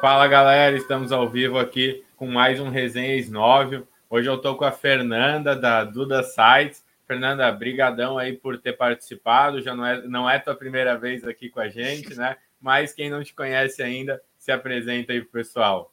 Fala galera, estamos ao vivo aqui com mais um Resenha Snóvio. Hoje eu estou com a Fernanda da Duda Sites. Fernanda, brigadão aí por ter participado. Já não é, não é tua primeira vez aqui com a gente, né? Mas quem não te conhece ainda, se apresenta aí pro pessoal.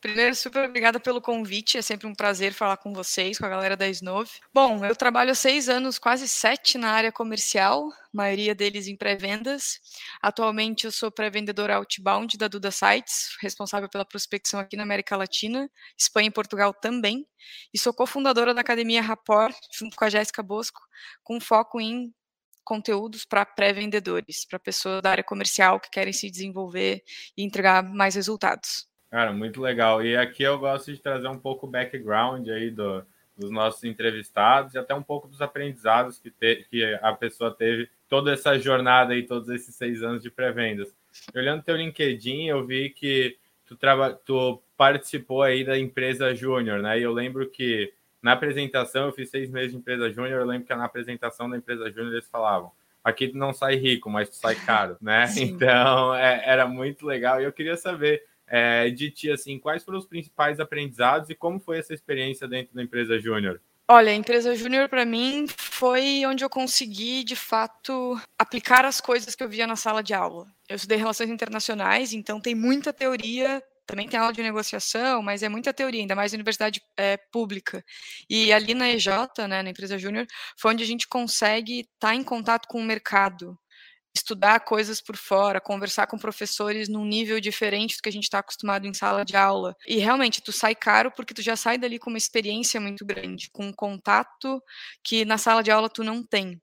Primeiro, super obrigada pelo convite. É sempre um prazer falar com vocês, com a galera da Snove. Bom, eu trabalho há seis anos, quase sete na área comercial, maioria deles em pré-vendas. Atualmente, eu sou pré-vendedora outbound da Duda Sites, responsável pela prospecção aqui na América Latina, Espanha e Portugal também. E sou cofundadora da Academia Rapport, junto com a Jéssica Bosco, com foco em conteúdos para pré-vendedores, para pessoas da área comercial que querem se desenvolver e entregar mais resultados. Cara, muito legal. E aqui eu gosto de trazer um pouco o background aí do, dos nossos entrevistados e até um pouco dos aprendizados que, te, que a pessoa teve toda essa jornada aí, todos esses seis anos de pré-vendas. Olhando teu LinkedIn, eu vi que tu, traba, tu participou aí da empresa Júnior, né? E eu lembro que na apresentação, eu fiz seis meses de empresa Júnior, eu lembro que na apresentação da empresa Júnior eles falavam aqui tu não sai rico, mas tu sai caro, né? Sim. Então, é, era muito legal. E eu queria saber é, de ti, assim, quais foram os principais aprendizados e como foi essa experiência dentro da empresa Júnior? Olha, a empresa Júnior para mim foi onde eu consegui, de fato, aplicar as coisas que eu via na sala de aula. Eu estudei relações internacionais, então tem muita teoria, também tem aula de negociação, mas é muita teoria, ainda mais na universidade é, pública. E ali na EJ, né, na empresa Júnior, foi onde a gente consegue estar tá em contato com o mercado, estudar coisas por fora, conversar com professores num nível diferente do que a gente está acostumado em sala de aula. E realmente, tu sai caro porque tu já sai dali com uma experiência muito grande, com um contato que na sala de aula tu não tem.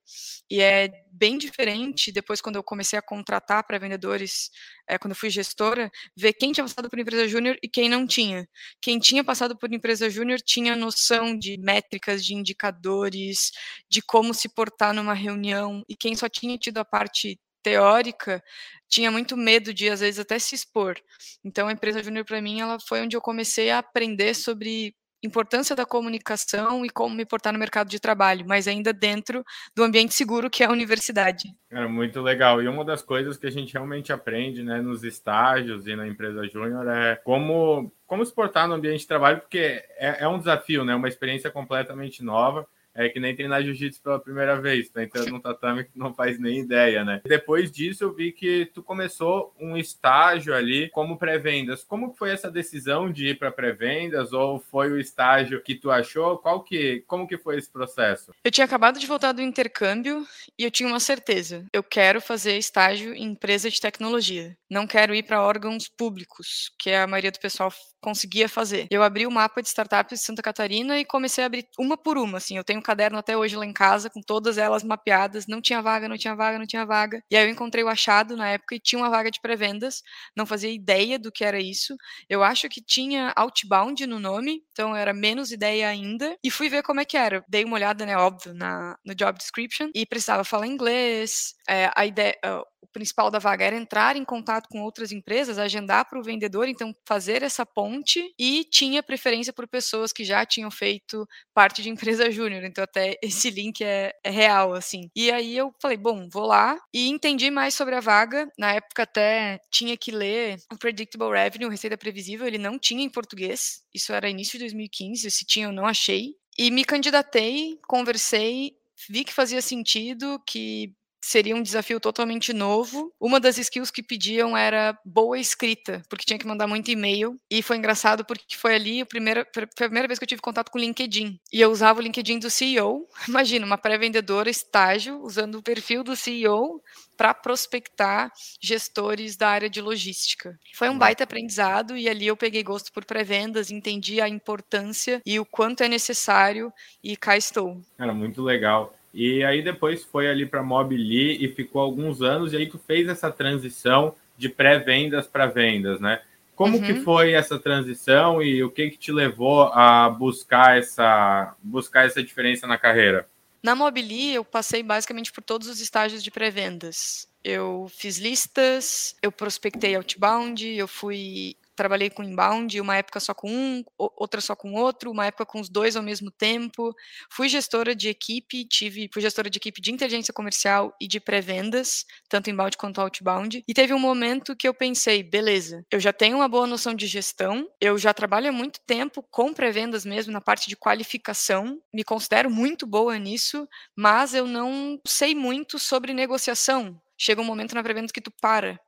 E é bem diferente depois quando eu comecei a contratar para vendedores, é, quando eu fui gestora, ver quem tinha passado por empresa júnior e quem não tinha. Quem tinha passado por empresa júnior tinha noção de métricas, de indicadores, de como se portar numa reunião, e quem só tinha tido a parte teórica tinha muito medo de às vezes até se expor. Então a empresa júnior para mim ela foi onde eu comecei a aprender sobre importância da comunicação e como me portar no mercado de trabalho, mas ainda dentro do ambiente seguro que é a universidade. É muito legal. E uma das coisas que a gente realmente aprende, né, nos estágios e na empresa júnior é como como se portar no ambiente de trabalho, porque é, é um desafio, né, uma experiência completamente nova é que nem treinar jiu-jitsu pela primeira vez, tá entrando num tatame que não faz nem ideia, né? Depois disso, eu vi que tu começou um estágio ali como pré-vendas. Como foi essa decisão de ir para pré-vendas ou foi o estágio que tu achou? Qual que, como que foi esse processo? Eu tinha acabado de voltar do intercâmbio e eu tinha uma certeza. Eu quero fazer estágio em empresa de tecnologia. Não quero ir para órgãos públicos, que a maioria do pessoal conseguia fazer. Eu abri o mapa de startups de Santa Catarina e comecei a abrir uma por uma, assim. Eu tenho um caderno até hoje lá em casa com todas elas mapeadas, não tinha vaga, não tinha vaga, não tinha vaga. E aí eu encontrei o achado na época e tinha uma vaga de pré-vendas, não fazia ideia do que era isso. Eu acho que tinha outbound no nome, então era menos ideia ainda. E fui ver como é que era. Dei uma olhada, né, óbvio, na, no job description e precisava falar inglês. É, a ideia, o principal da vaga era entrar em contato com outras empresas, agendar para o vendedor, então fazer essa ponte e tinha preferência por pessoas que já tinham feito parte de empresa júnior, então até esse link é, é, real, assim. E aí eu falei, bom, vou lá e entendi mais sobre a vaga, na época até tinha que ler o Predictable Revenue, Receita Previsível, ele não tinha em português, isso era início de 2015, se tinha eu não achei, e me candidatei, conversei, vi que fazia sentido, que seria um desafio totalmente novo. Uma das skills que pediam era boa escrita, porque tinha que mandar muito e-mail. E foi engraçado porque foi ali a primeira, a primeira vez que eu tive contato com o LinkedIn. E eu usava o LinkedIn do CEO. Imagina, uma pré-vendedora estágio usando o perfil do CEO para prospectar gestores da área de logística. Foi um baita aprendizado e ali eu peguei gosto por pré-vendas, entendi a importância e o quanto é necessário e cá estou. Cara, muito legal. E aí depois foi ali para Mobili e ficou alguns anos, e aí tu fez essa transição de pré-vendas para vendas, né? Como uhum. que foi essa transição e o que que te levou a buscar essa buscar essa diferença na carreira? Na Mobili, eu passei basicamente por todos os estágios de pré-vendas. Eu fiz listas, eu prospectei outbound, eu fui trabalhei com inbound, uma época só com um, outra só com outro, uma época com os dois ao mesmo tempo. Fui gestora de equipe, tive, fui gestora de equipe de inteligência comercial e de pré-vendas, tanto inbound quanto outbound. E teve um momento que eu pensei, beleza, eu já tenho uma boa noção de gestão, eu já trabalho há muito tempo com pré-vendas mesmo na parte de qualificação, me considero muito boa nisso, mas eu não sei muito sobre negociação, chega um momento na pré-venda que tu para.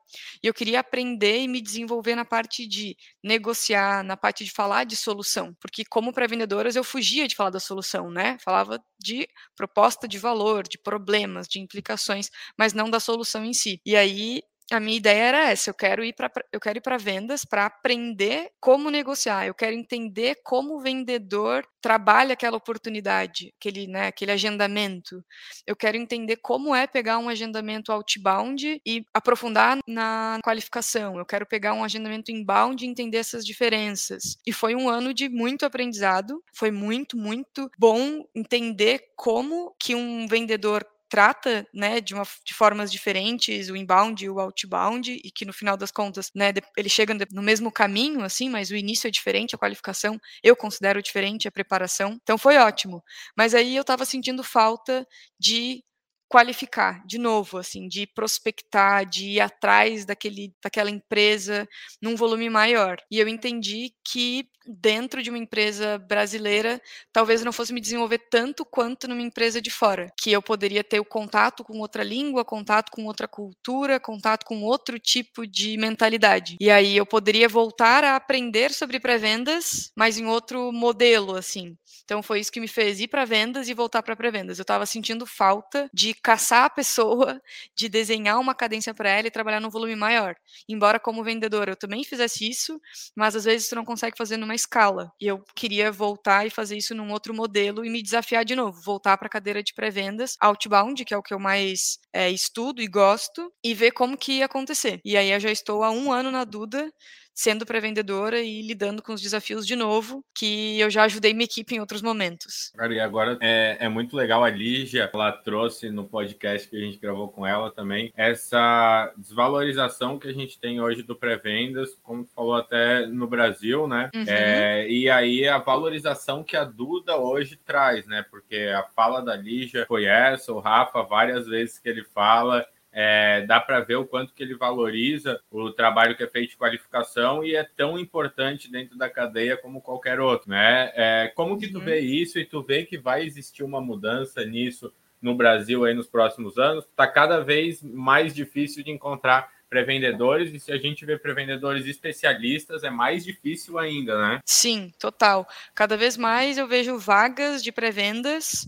E eu queria aprender e me desenvolver na parte de negociar, na parte de falar de solução, porque como pré-vendedoras eu fugia de falar da solução, né? Falava de proposta de valor, de problemas, de implicações, mas não da solução em si. E aí a minha ideia era essa, eu quero ir para eu quero ir para vendas para aprender como negociar, eu quero entender como o vendedor trabalha aquela oportunidade, aquele, né, aquele agendamento. Eu quero entender como é pegar um agendamento outbound e aprofundar na qualificação. Eu quero pegar um agendamento inbound e entender essas diferenças. E foi um ano de muito aprendizado, foi muito, muito bom entender como que um vendedor trata, né, de, uma, de formas diferentes, o inbound e o outbound, e que no final das contas, né, ele chega no mesmo caminho, assim, mas o início é diferente, a qualificação eu considero diferente, a preparação. Então foi ótimo. Mas aí eu estava sentindo falta de qualificar de novo, assim, de prospectar, de ir atrás daquele, daquela empresa num volume maior. E eu entendi que dentro de uma empresa brasileira, talvez não fosse me desenvolver tanto quanto numa empresa de fora, que eu poderia ter o contato com outra língua, contato com outra cultura, contato com outro tipo de mentalidade. E aí eu poderia voltar a aprender sobre pré-vendas, mas em outro modelo, assim. Então foi isso que me fez ir para vendas e voltar para pré-vendas. Eu estava sentindo falta de caçar a pessoa, de desenhar uma cadência para ela e trabalhar num volume maior. Embora como vendedora eu também fizesse isso, mas às vezes tu não consegue fazer numa escala. E eu queria voltar e fazer isso num outro modelo e me desafiar de novo, voltar para a cadeira de pré-vendas, outbound, que é o que eu mais é, estudo e gosto, e ver como que ia acontecer. E aí eu já estou há um ano na Duda, sendo pré-vendedora e lidando com os desafios de novo, que eu já ajudei minha equipe em outros momentos. Cara, e agora é, é muito legal a Lígia, ela trouxe no podcast que a gente gravou com ela também, essa desvalorização que a gente tem hoje do pré-vendas, como falou até no Brasil, né? Uhum. É, e aí a valorização que a Duda hoje traz, né? Porque a fala da Lígia foi essa, o Rafa, várias vezes que ele fala, é, dá para ver o quanto que ele valoriza o trabalho que é feito de qualificação e é tão importante dentro da cadeia como qualquer outro, né? É, como que tu uhum. vê isso e tu vê que vai existir uma mudança nisso no Brasil aí nos próximos anos? Está cada vez mais difícil de encontrar pré-vendedores e se a gente vê pré-vendedores especialistas é mais difícil ainda, né? Sim, total. Cada vez mais eu vejo vagas de pré-vendas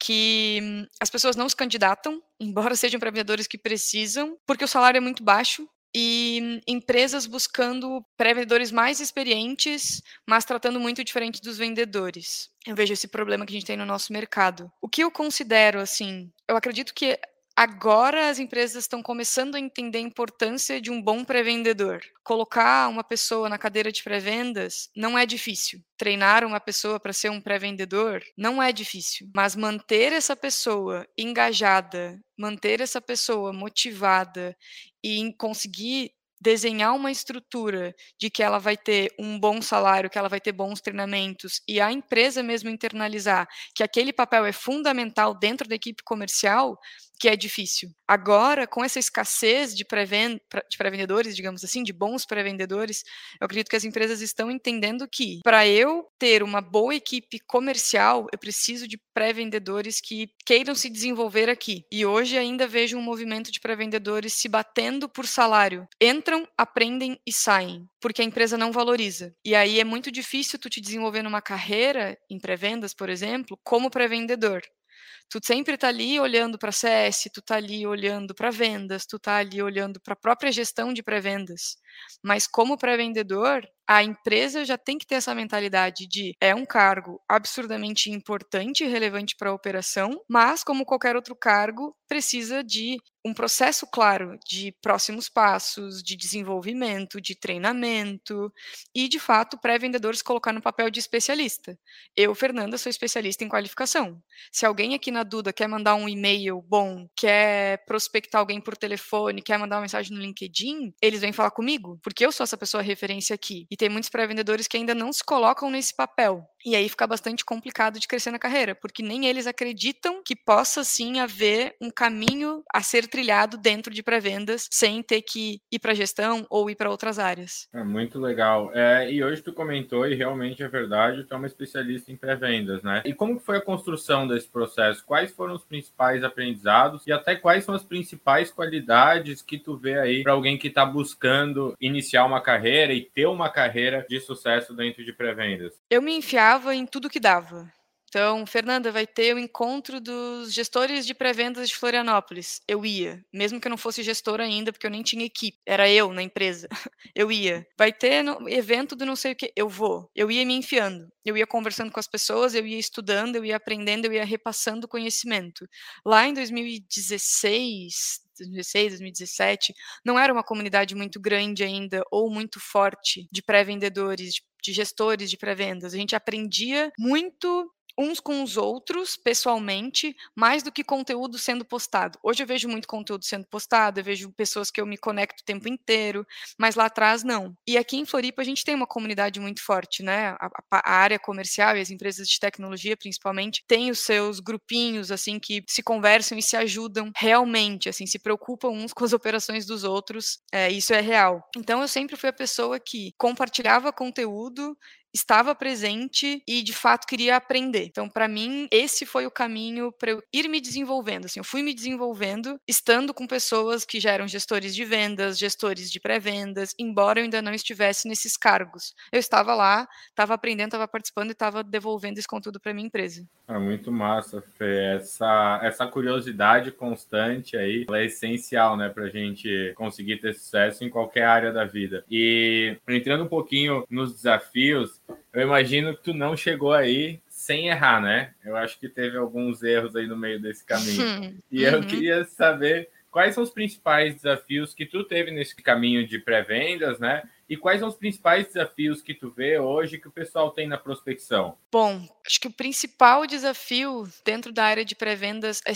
que hum, as pessoas não se candidatam, embora sejam pré-vendedores que precisam, porque o salário é muito baixo e hum, empresas buscando pré-vendedores mais experientes, mas tratando muito diferente dos vendedores. Eu vejo esse problema que a gente tem no nosso mercado. O que eu considero assim, eu acredito que Agora as empresas estão começando a entender a importância de um bom pré-vendedor. Colocar uma pessoa na cadeira de pré-vendas não é difícil. Treinar uma pessoa para ser um pré-vendedor não é difícil. Mas manter essa pessoa engajada, manter essa pessoa motivada e conseguir desenhar uma estrutura de que ela vai ter um bom salário, que ela vai ter bons treinamentos e a empresa mesmo internalizar que aquele papel é fundamental dentro da equipe comercial, que é difícil. Agora, com essa escassez de pré-vendedores, digamos assim, de bons pré-vendedores, eu acredito que as empresas estão entendendo que, para eu ter uma boa equipe comercial, eu preciso de pré-vendedores que queiram se desenvolver aqui. E hoje ainda vejo um movimento de pré-vendedores se batendo por salário. Entram, aprendem e saem, porque a empresa não valoriza. E aí é muito difícil tu te desenvolver numa carreira em pré-vendas, por exemplo, como pré-vendedor. Tu sempre tá ali olhando para CS, tu tá ali olhando para vendas, tu tá ali olhando para a própria gestão de pré-vendas. Mas como pré-vendedor, a empresa já tem que ter essa mentalidade de é um cargo absurdamente importante e relevante para a operação, mas como qualquer outro cargo, precisa de um processo claro de próximos passos, de desenvolvimento, de treinamento e, de fato, pré-vendedores colocar no papel de especialista. Eu, Fernanda, sou especialista em qualificação. Se alguém aqui na Duda quer mandar um e-mail bom, quer prospectar alguém por telefone, quer mandar uma mensagem no LinkedIn, eles vêm falar comigo comigo, porque eu sou essa pessoa referência aqui. E tem muitos pré-vendedores que ainda não se colocam nesse papel. E aí fica bastante complicado de crescer na carreira, porque nem eles acreditam que possa sim haver um caminho a ser trilhado dentro de pré-vendas sem ter que ir para gestão ou ir para outras áreas. É muito legal. É, e hoje tu comentou, e realmente é verdade, tu é uma especialista em pré-vendas, né? E como foi a construção desse processo? Quais foram os principais aprendizados e até quais são as principais qualidades que tu vê aí para alguém que está buscando iniciar uma carreira e ter uma carreira de sucesso dentro de pré-vendas? Eu me enfiava em tudo que dava. Então, Fernanda, vai ter o encontro dos gestores de pré-vendas de Florianópolis. Eu ia, mesmo que eu não fosse gestora ainda, porque eu nem tinha equipe, era eu na empresa. Eu ia. Vai ter no, evento do não sei o que, eu vou. Eu ia me enfiando. Eu ia conversando com as pessoas, eu ia estudando, eu ia aprendendo, eu ia repassando conhecimento. Lá em 2016, 2016, 2017, não era uma comunidade muito grande ainda ou muito forte de pré-vendedores, de, de gestores de pré-vendas. A gente aprendia muito uns com os outros, pessoalmente, mais do que conteúdo sendo postado. Hoje eu vejo muito conteúdo sendo postado, eu vejo pessoas que eu me conecto o tempo inteiro, mas lá atrás não. E aqui em Floripa a gente tem uma comunidade muito forte, né? A, a, área comercial e as empresas de tecnologia, principalmente, têm os seus grupinhos, assim, que se conversam e se ajudam realmente, assim, se preocupam uns com as operações dos outros. É, isso é real. Então eu sempre fui a pessoa que compartilhava conteúdo estava presente e de fato queria aprender. Então, para mim, esse foi o caminho para eu ir me desenvolvendo. Assim, eu fui me desenvolvendo estando com pessoas que já eram gestores de vendas, gestores de pré-vendas, embora eu ainda não estivesse nesses cargos. Eu estava lá, estava aprendendo, estava participando e estava devolvendo esse conteúdo para minha empresa. É muito massa, Fê. Essa, essa curiosidade constante aí é essencial, né, para a gente conseguir ter sucesso em qualquer área da vida. E entrando um pouquinho nos desafios, eu imagino que tu não chegou aí sem errar, né? Eu acho que teve alguns erros aí no meio desse caminho. e eu uhum. queria saber quais são os principais desafios que tu teve nesse caminho de pré-vendas, né? E quais são os principais desafios que tu vê hoje que o pessoal tem na prospecção? Bom, acho que o principal desafio dentro da área de pré-vendas é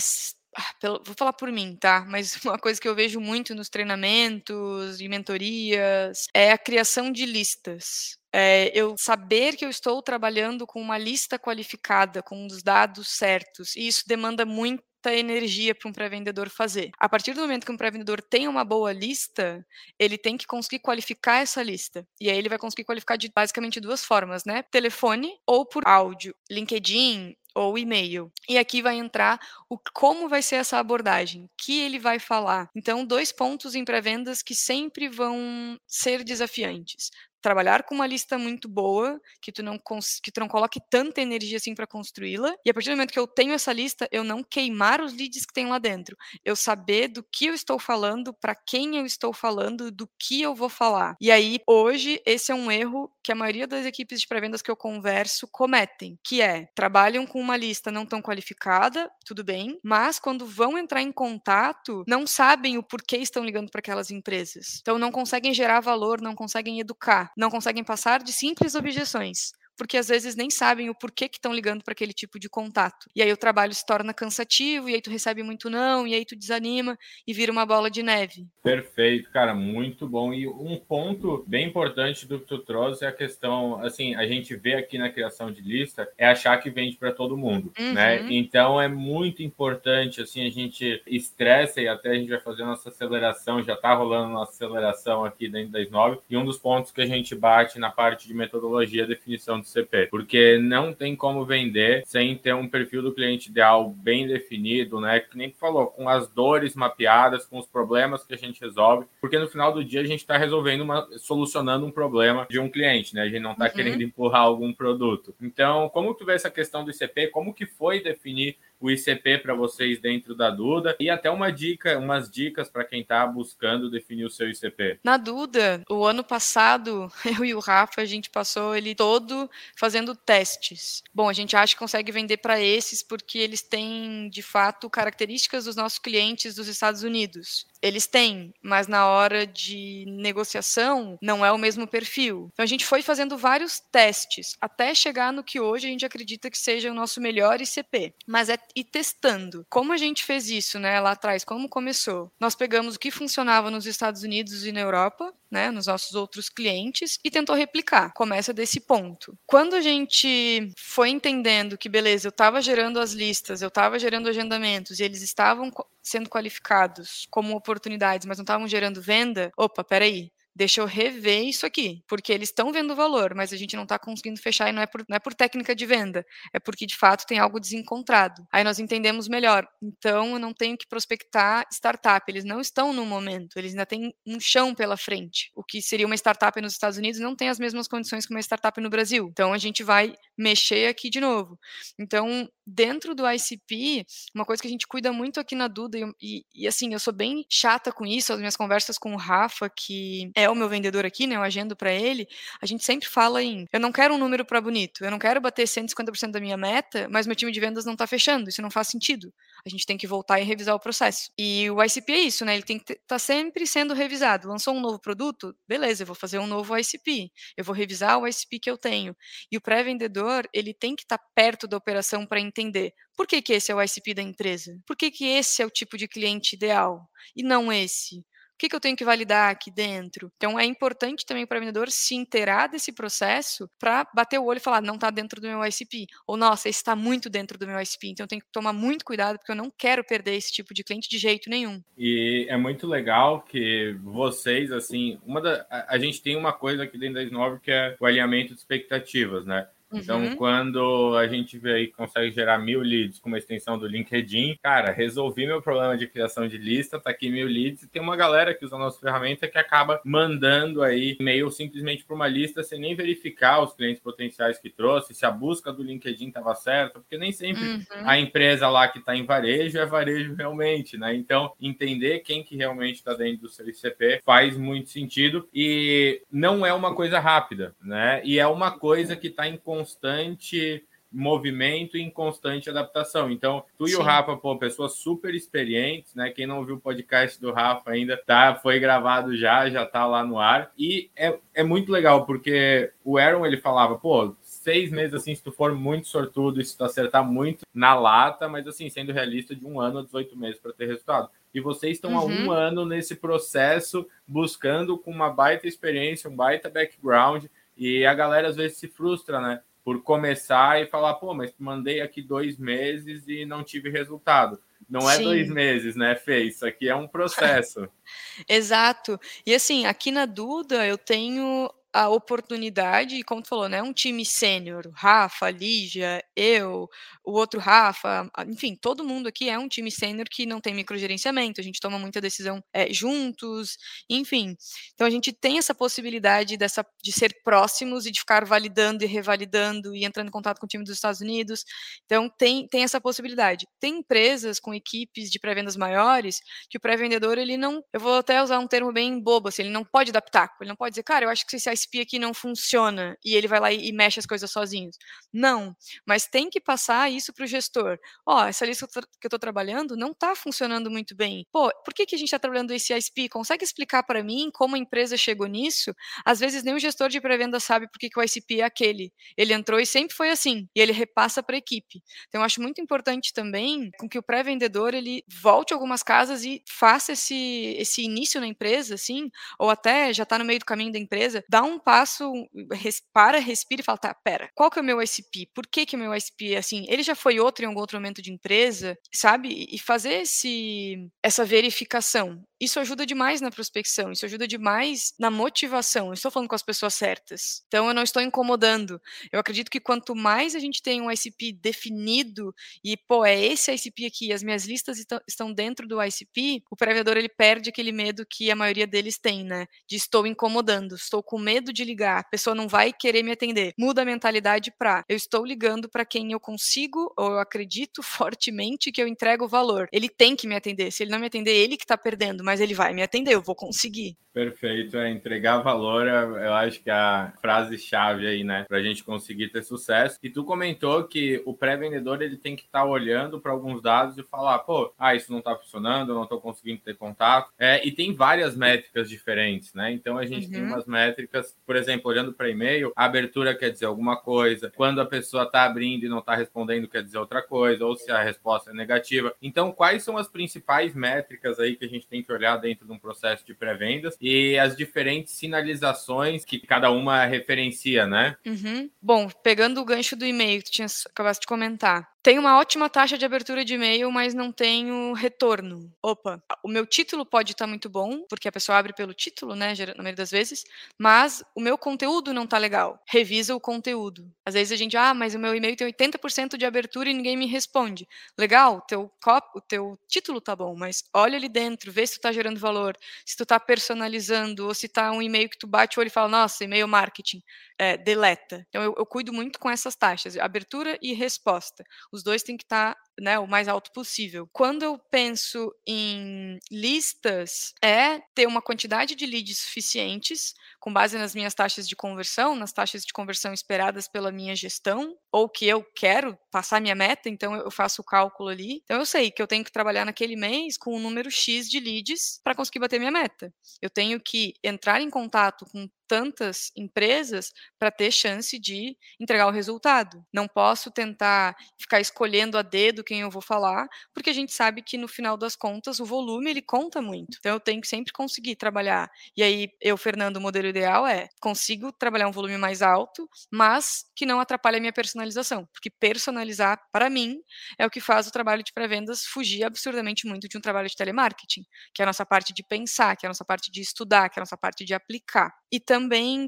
ah, vou falar por mim, tá? Mas uma coisa que eu vejo muito nos treinamentos e mentorias é a criação de listas. É, eu saber que eu estou trabalhando com uma lista qualificada, com os dados certos, e isso demanda muito energia para um pré-vendedor fazer. A partir do momento que um pré-vendedor tem uma boa lista, ele tem que conseguir qualificar essa lista. E aí ele vai conseguir qualificar de basicamente duas formas, né? Telefone ou por áudio, LinkedIn, ou e-mail. E aqui vai entrar o como vai ser essa abordagem, que ele vai falar. Então, dois pontos em pré-vendas que sempre vão ser desafiantes trabalhar com uma lista muito boa, que tu não, que tu não coloque tanta energia assim para construí-la, e a partir do momento que eu tenho essa lista, eu não queimar os leads que tem lá dentro. Eu saber do que eu estou falando, para quem eu estou falando, do que eu vou falar. E aí, hoje, esse é um erro que a maioria das equipes de pré-vendas que eu converso cometem, que é, trabalham com uma lista não tão qualificada, tudo bem, mas quando vão entrar em contato, não sabem o porquê estão ligando para aquelas empresas. Então não conseguem gerar valor, não conseguem educar não conseguem passar de simples objeções porque às vezes nem sabem o porquê que estão ligando para aquele tipo de contato. E aí o trabalho se torna cansativo, e aí tu recebe muito não, e aí tu desanima e vira uma bola de neve. Perfeito, cara, muito bom. E um ponto bem importante do que tu trouxe é a questão, assim, a gente vê aqui na criação de lista, é achar que vende para todo mundo, né? uhum. né? Então é muito importante, assim, a gente estressa e até a gente vai fazer nossa aceleração, já tá rolando nossa aceleração aqui dentro das nove, e um dos pontos que a gente bate na parte de metodologia definição do CP, porque não tem como vender sem ter um perfil do cliente ideal bem definido, né? Que nem falou, com as dores mapeadas, com os problemas que a gente resolve, porque no final do dia a gente está resolvendo uma, solucionando um problema de um cliente, né? A gente não está uhum. querendo empurrar algum produto. Então, como tu vê essa questão do ICP? Como que foi definir o ICP para vocês dentro da Duda e até uma dica, umas dicas para quem está buscando definir o seu ICP. Na Duda, o ano passado, eu e o Rafa, a gente passou ele todo fazendo testes. Bom, a gente acha que consegue vender para esses porque eles têm, de fato, características dos nossos clientes dos Estados Unidos eles têm, mas na hora de negociação não é o mesmo perfil. Então a gente foi fazendo vários testes até chegar no que hoje a gente acredita que seja o nosso melhor ICP. Mas é ir testando. Como a gente fez isso, né, lá atrás? Como começou? Nós pegamos o que funcionava nos Estados Unidos e na Europa, né, nos nossos outros clientes e tentou replicar. Começa desse ponto. Quando a gente foi entendendo que beleza, eu estava gerando as listas, eu estava gerando agendamentos e eles estavam sendo qualificados como oportunidades, mas não estavam gerando venda, opa, peraí, deixa eu rever isso aqui, porque eles estão vendo o valor, mas a gente não está conseguindo fechar e não é, por, não é por técnica de venda, é porque de fato tem algo desencontrado. Aí nós entendemos melhor. Então eu não tenho que prospectar startup, eles não estão no momento, eles ainda têm um chão pela frente. O que seria uma startup nos Estados Unidos não tem as mesmas condições que uma startup no Brasil. Então a gente vai mexer aqui de novo. Então, dentro do ICP, uma coisa que a gente cuida muito aqui na Duda, e, e, e assim, eu sou bem chata com isso, as minhas conversas com o Rafa, que é o meu vendedor aqui, né? Eu agendo para ele, a gente sempre fala em eu não quero um número para bonito, eu não quero bater 150% da minha meta, mas meu time de vendas não está fechando, isso não faz sentido. A gente tem que voltar e revisar o processo. E o ICP é isso, né? Ele tem que estar tá sempre sendo revisado. Lançou um novo produto? Beleza, eu vou fazer um novo ICP. Eu vou revisar o ICP que eu tenho. E o pré-vendedor, ele tem que estar tá perto da operação para entender por que, que esse é o ICP da empresa? Por que, que esse é o tipo de cliente ideal e não esse? O que, que eu tenho que validar aqui dentro? Então, é importante também para o vendedor se inteirar desse processo para bater o olho e falar, não está dentro do meu ICP. Ou, nossa, esse está muito dentro do meu ICP. Então, eu tenho que tomar muito cuidado, porque eu não quero perder esse tipo de cliente de jeito nenhum. E é muito legal que vocês, assim, uma da, a, a gente tem uma coisa aqui dentro da Snove que é o alinhamento de expectativas, né? Então, uhum. quando a gente vê aí consegue gerar mil leads com uma extensão do LinkedIn, cara, resolvi meu problema de criação de lista, tá aqui mil leads e tem uma galera que usa a nossa ferramenta que acaba mandando aí e-mail simplesmente para uma lista sem nem verificar os clientes potenciais que trouxe, se a busca do LinkedIn estava certa, porque nem sempre uhum. a empresa lá que está em varejo é varejo realmente, né? Então, entender quem que realmente está dentro do seu ICP faz muito sentido e não é uma coisa rápida, né? E é uma coisa que está em constante movimento e em constante adaptação. Então, tu Sim. e o Rafa, pô, pessoas super experientes, né? Quem não viu o podcast do Rafa ainda, tá, foi gravado já, já tá lá no ar. E é, é muito legal, porque o Aaron, ele falava, pô, seis meses, assim, se tu for muito sortudo e se tu acertar muito na lata, mas assim, sendo realista, de um ano a 18 meses para ter resultado. E vocês estão uhum. há um uhum. ano nesse processo, buscando com uma baita experiência, um baita background, e a galera às vezes se frustra, né? Por começar e falar, pô, mas mandei aqui dois meses e não tive resultado. Não é Sim. dois meses, né, Fê? Isso aqui é um processo. Exato. E assim, aqui na Duda eu tenho a oportunidade, e como tu falou, né, um time sênior, Rafa, Lígia, eu, o outro Rafa, enfim, todo mundo aqui é um time sênior que não tem microgerenciamento, a gente toma muita decisão é, juntos, enfim. Então a gente tem essa possibilidade dessa, de ser próximos e de ficar validando e revalidando e entrando em contato com o time dos Estados Unidos. Então tem, tem essa possibilidade. Tem empresas com equipes de pré-vendas maiores que o pré-vendedor, ele não, eu vou até usar um termo bem bobo, assim, ele não pode pitaco, ele não pode dizer, cara, eu acho que se ISP aqui não funciona e ele vai lá e, mexe as coisas sozinho. Não, mas tem que passar isso para o gestor. Ó, oh, essa lista que eu estou trabalhando não está funcionando muito bem. Pô, por que, que a gente está trabalhando esse ISP? Consegue explicar para mim como a empresa chegou nisso? Às vezes nem o gestor de pré-venda sabe por que, que o ICP é aquele. Ele entrou e sempre foi assim, e ele repassa para a equipe. Então, eu acho muito importante também com que o pré-vendedor ele volte a algumas casas e faça esse, esse início na empresa, assim, ou até já está no meio do caminho da empresa, dá um passo, res, para, respira e fala, tá, pera, qual que é o meu ICP? Por que que o meu ICP é assim? Ele já foi outro em algum outro momento de empresa, sabe? E fazer esse, essa verificação. Isso ajuda demais na prospecção, isso ajuda demais na motivação. Eu estou falando com as pessoas certas. Então eu não estou incomodando. Eu acredito que quanto mais a gente tem um ICP definido e, pô, é esse ICP aqui, as minhas listas estão dentro do ICP, o prevedor ele perde aquele medo que a maioria deles tem, né? De estou incomodando, estou com medo medo de ligar, a pessoa não vai querer me atender. Muda a mentalidade para eu estou ligando para quem eu consigo ou eu acredito fortemente que eu entrego valor. Ele tem que me atender. Se ele não me atender, ele que está perdendo, mas ele vai me atender, eu vou conseguir. Perfeito, é entregar valor, eu acho que é a frase-chave aí, né, para a gente conseguir ter sucesso. E tu comentou que o pré-vendedor ele tem que estar tá olhando para alguns dados e falar, pô, ah, isso não está funcionando, eu não estou conseguindo ter contato. É, e tem várias métricas diferentes, né? Então a gente uhum. tem umas métricas, por exemplo, olhando para e-mail, a abertura quer dizer alguma coisa, quando a pessoa está abrindo e não está respondendo quer dizer outra coisa, ou se a resposta é negativa. Então, quais são as principais métricas aí que a gente tem que olhar dentro de um processo de pré-vendas e as diferentes sinalizações que cada uma referencia, né? Uhum. Bom, pegando o gancho do e-mail que tu tinha acabaste de comentar, tenho uma ótima taxa de abertura de e-mail, mas não tenho retorno. Opa, o meu título pode estar muito bom, porque a pessoa abre pelo título, né, na maioria das vezes, mas o meu conteúdo não tá legal. Revisa o conteúdo. Às vezes a gente, ah, mas o meu e-mail tem 80% de abertura e ninguém me responde. Legal, teu cop, o teu título tá bom, mas olha ali dentro, vê se tu tá gerando valor, se tu tá personalizando, ou se tá um e-mail que tu bate o olho e fala, nossa, e-mail marketing, é, deleta. Então eu, eu cuido muito com essas taxas, abertura e resposta os dois têm que estar tá, né, o mais alto possível. Quando eu penso em listas, é ter uma quantidade de leads suficientes, com base nas minhas taxas de conversão, nas taxas de conversão esperadas pela minha gestão, ou que eu quero passar minha meta, então eu faço o cálculo ali. Então eu sei que eu tenho que trabalhar naquele mês com um número X de leads para conseguir bater minha meta. Eu tenho que entrar em contato com tantas empresas para ter chance de entregar o resultado. Não posso tentar ficar escolhendo a dedo quem eu vou falar, porque a gente sabe que no final das contas o volume ele conta muito. Então eu tenho que sempre conseguir trabalhar. E aí eu, Fernando, o modelo ideal é consigo trabalhar um volume mais alto, mas que não atrapalhe a minha personalização, porque personalizar para mim é o que faz o trabalho de pré-vendas fugir absurdamente muito de um trabalho de telemarketing, que é a nossa parte de pensar, que é a nossa parte de estudar, que é a nossa parte de aplicar. E também,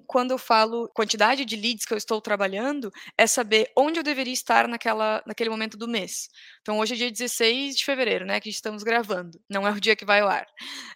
quando eu falo quantidade de leads que eu estou trabalhando, é saber onde eu deveria estar naquela, naquele momento do mês. Então, hoje é dia 16 de fevereiro, né, que estamos gravando. Não é o dia que vai ao ar.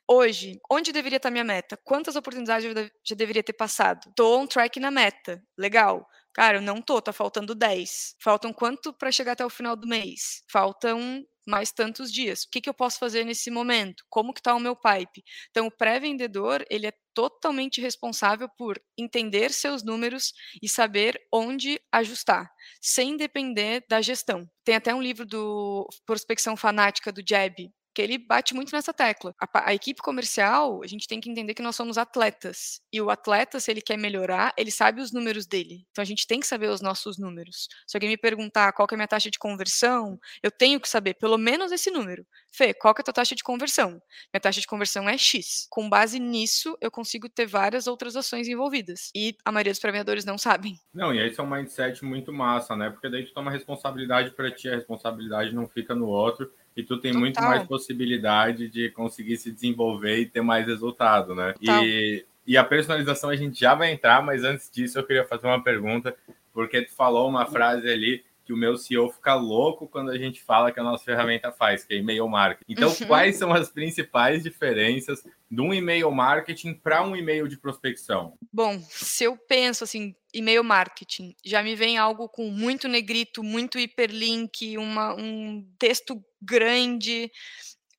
Hoje, onde deveria estar minha meta? Quantas oportunidades eu já deveria ter passado? Estou on track na meta. Legal. Cara, eu não tô, tá faltando 10. Faltam quanto para chegar até o final do mês? Faltam mais tantos dias. O que, que eu posso fazer nesse momento? Como que está o meu pipe? Então, o pré-vendedor, ele é totalmente responsável por entender seus números e saber onde ajustar, sem depender da gestão. Tem até um livro do Prospecção Fanática do Jeb, que ele bate muito nessa tecla. A, a, equipe comercial, a gente tem que entender que nós somos atletas. E o atleta, se ele quer melhorar, ele sabe os números dele. Então a gente tem que saber os nossos números. Se alguém me perguntar qual é a minha taxa de conversão, eu tenho que saber pelo menos esse número. Fê, qual é a tua taxa de conversão? Minha taxa de conversão é X. Com base nisso, eu consigo ter várias outras ações envolvidas. E a maioria dos pré-vendedores não sabem. Não, e aí é um mindset muito massa, né? Porque daí tu toma responsabilidade para ti, a responsabilidade não fica no outro e tu tem Total. muito mais possibilidade de conseguir se desenvolver e ter mais resultado, né? E, e a personalização a gente já vai entrar, mas antes disso eu queria fazer uma pergunta, porque tu falou uma frase ali que o meu CEO fica louco quando a gente fala que a nossa ferramenta faz, que é e-mail marketing. Então, uhum. quais são as principais diferenças de um e-mail marketing para um e-mail de prospecção? Bom, se eu penso assim, e-mail marketing, já me vem algo com muito negrito, muito hiperlink, uma, um texto grande,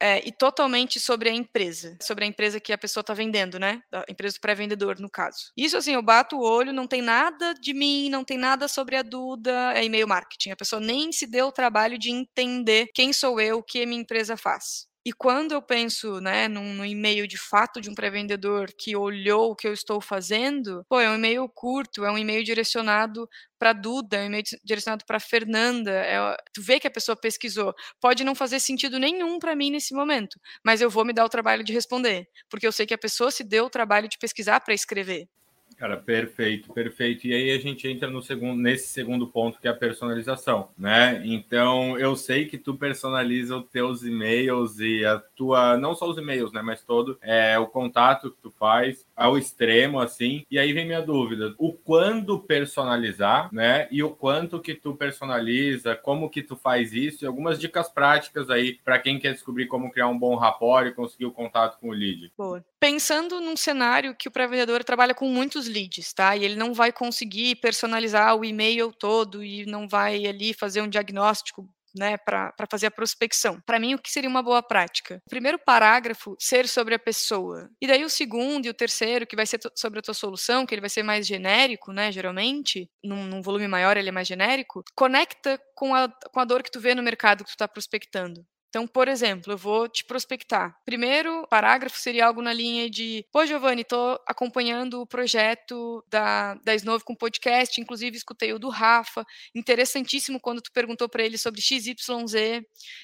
é, e totalmente sobre a empresa, sobre a empresa que a pessoa está vendendo, né? A empresa do pré-vendedor, no caso. Isso, assim, eu bato o olho, não tem nada de mim, não tem nada sobre a Duda, é e-mail marketing. A pessoa nem se deu o trabalho de entender quem sou eu, o que a minha empresa faz. E quando eu penso, né, num, num e-mail de fato de um pré-vendedor que olhou o que eu estou fazendo, pô, é um e-mail curto, é um e-mail direcionado para Duda, é um e-mail direcionado para Fernanda. É, tu vê que a pessoa pesquisou. Pode não fazer sentido nenhum para mim nesse momento, mas eu vou me dar o trabalho de responder, porque eu sei que a pessoa se deu o trabalho de pesquisar para escrever. Cara, perfeito, perfeito. E aí a gente entra no segundo, nesse segundo ponto que é a personalização, né? Então eu sei que tu personaliza os teus e-mails e a tua, não só os e-mails, né, mas todo é o contato que tu faz ao extremo assim. E aí vem minha dúvida, o quando personalizar, né? E o quanto que tu personaliza, como que tu faz isso e algumas dicas práticas aí para quem quer descobrir como criar um bom rapport e conseguir o contato com o lead. Boa. Pensando num cenário que o pré-vendedor trabalha com muitos leads, tá? E ele não vai conseguir personalizar o e-mail todo e não vai ali fazer um diagnóstico né, para fazer a prospecção. Para mim, o que seria uma boa prática? O primeiro parágrafo ser sobre a pessoa. E daí o segundo e o terceiro, que vai ser sobre a tua solução, que ele vai ser mais genérico, né, geralmente, num, num volume maior ele é mais genérico, conecta com a, com a dor que tu vê no mercado que tu está prospectando. Então, por exemplo, eu vou te prospectar. Primeiro parágrafo seria algo na linha de: Pô, Giovanni, estou acompanhando o projeto da, da Snove com podcast, inclusive escutei o do Rafa. Interessantíssimo quando tu perguntou para ele sobre XYZ.